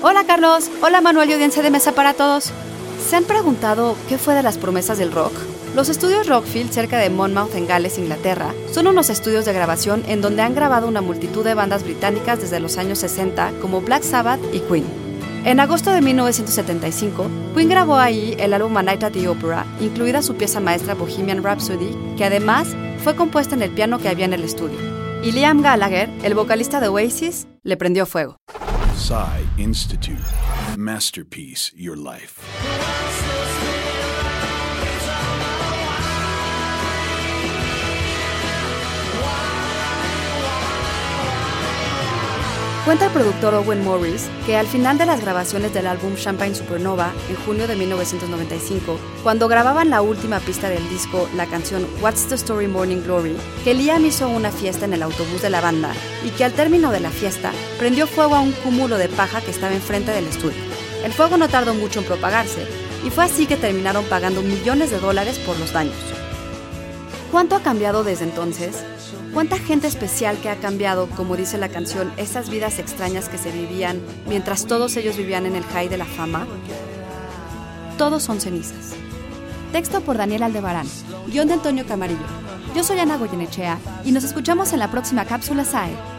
Hola Carlos, hola Manuel y audiencia de mesa para todos. ¿Se han preguntado qué fue de las promesas del rock? Los estudios Rockfield, cerca de Monmouth en Gales, Inglaterra, son unos estudios de grabación en donde han grabado una multitud de bandas británicas desde los años 60 como Black Sabbath y Queen. En agosto de 1975, Queen grabó ahí el álbum A Night at the Opera, incluida su pieza maestra Bohemian Rhapsody, que además fue compuesta en el piano que había en el estudio. Y Liam Gallagher, el vocalista de Oasis, le prendió fuego. Psy Institute. Masterpiece Your Life. Cuenta el productor Owen Morris que al final de las grabaciones del álbum Champagne Supernova, en junio de 1995, cuando grababan la última pista del disco, la canción What's the Story Morning Glory, que Liam hizo una fiesta en el autobús de la banda y que al término de la fiesta prendió fuego a un cúmulo de paja que estaba enfrente del estudio. El fuego no tardó mucho en propagarse y fue así que terminaron pagando millones de dólares por los daños. ¿Cuánto ha cambiado desde entonces? ¿Cuánta gente especial que ha cambiado, como dice la canción, esas vidas extrañas que se vivían mientras todos ellos vivían en el high de la fama? Todos son cenizas. Texto por Daniel Aldebarán, guion de Antonio Camarillo. Yo soy Ana Goyenechea y nos escuchamos en la próxima cápsula SAE.